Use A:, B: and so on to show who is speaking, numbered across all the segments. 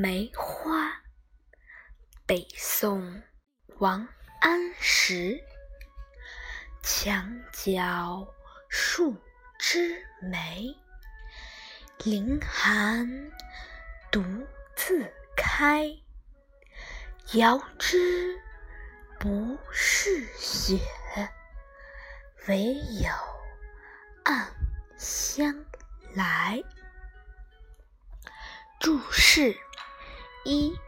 A: 梅花北宋王安石，墙角数枝梅，凌寒独自开。遥知不是雪，唯有暗香来。注释一。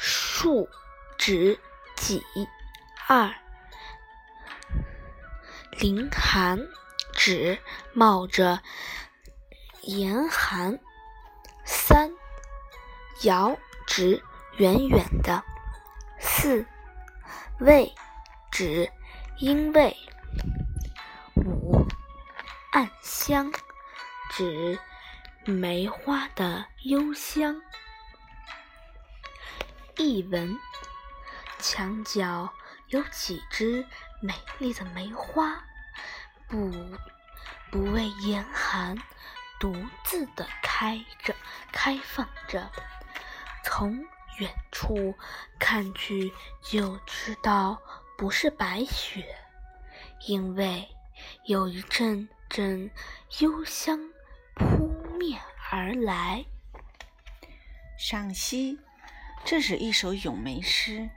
A: 树指己，二凌寒指冒着严寒，三遥指远远的，四味指因为，五暗香指梅花的幽香。译文：墙角有几枝美丽的梅花，不不畏严寒，独自的开着，开放着。从远处看去，就知道不是白雪，因为有一阵阵幽香扑面而来。
B: 赏析。这是一首咏梅诗，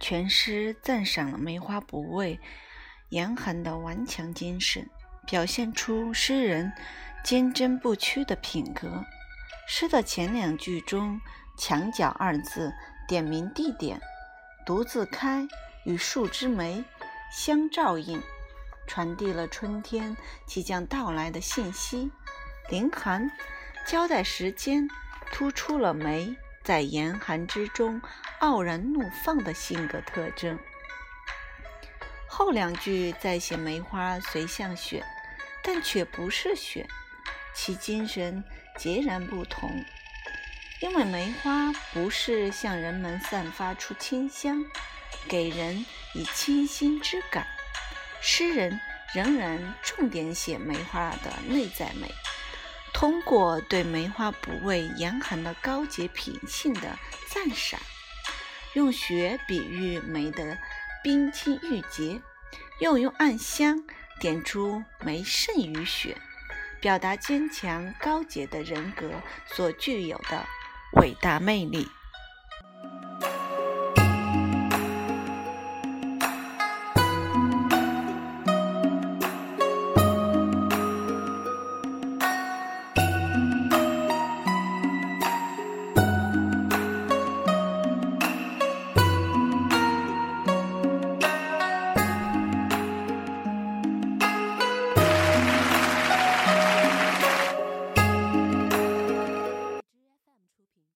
B: 全诗赞赏了梅花不畏严寒的顽强精神，表现出诗人坚贞不屈的品格。诗的前两句中，“墙角”二字点明地点，“独自开”与“树枝梅”相照应，传递了春天即将到来的信息。“凌寒”交代时间，突出了梅。在严寒之中傲然怒放的性格特征。后两句在写梅花虽像雪，但却不是雪，其精神截然不同。因为梅花不是向人们散发出清香，给人以清新之感，诗人仍然重点写梅花的内在美。通过对梅花不畏严寒的高洁品性的赞赏，用雪比喻梅的冰清玉洁，又用暗香点出梅胜于雪，表达坚强高洁的人格所具有的伟大魅力。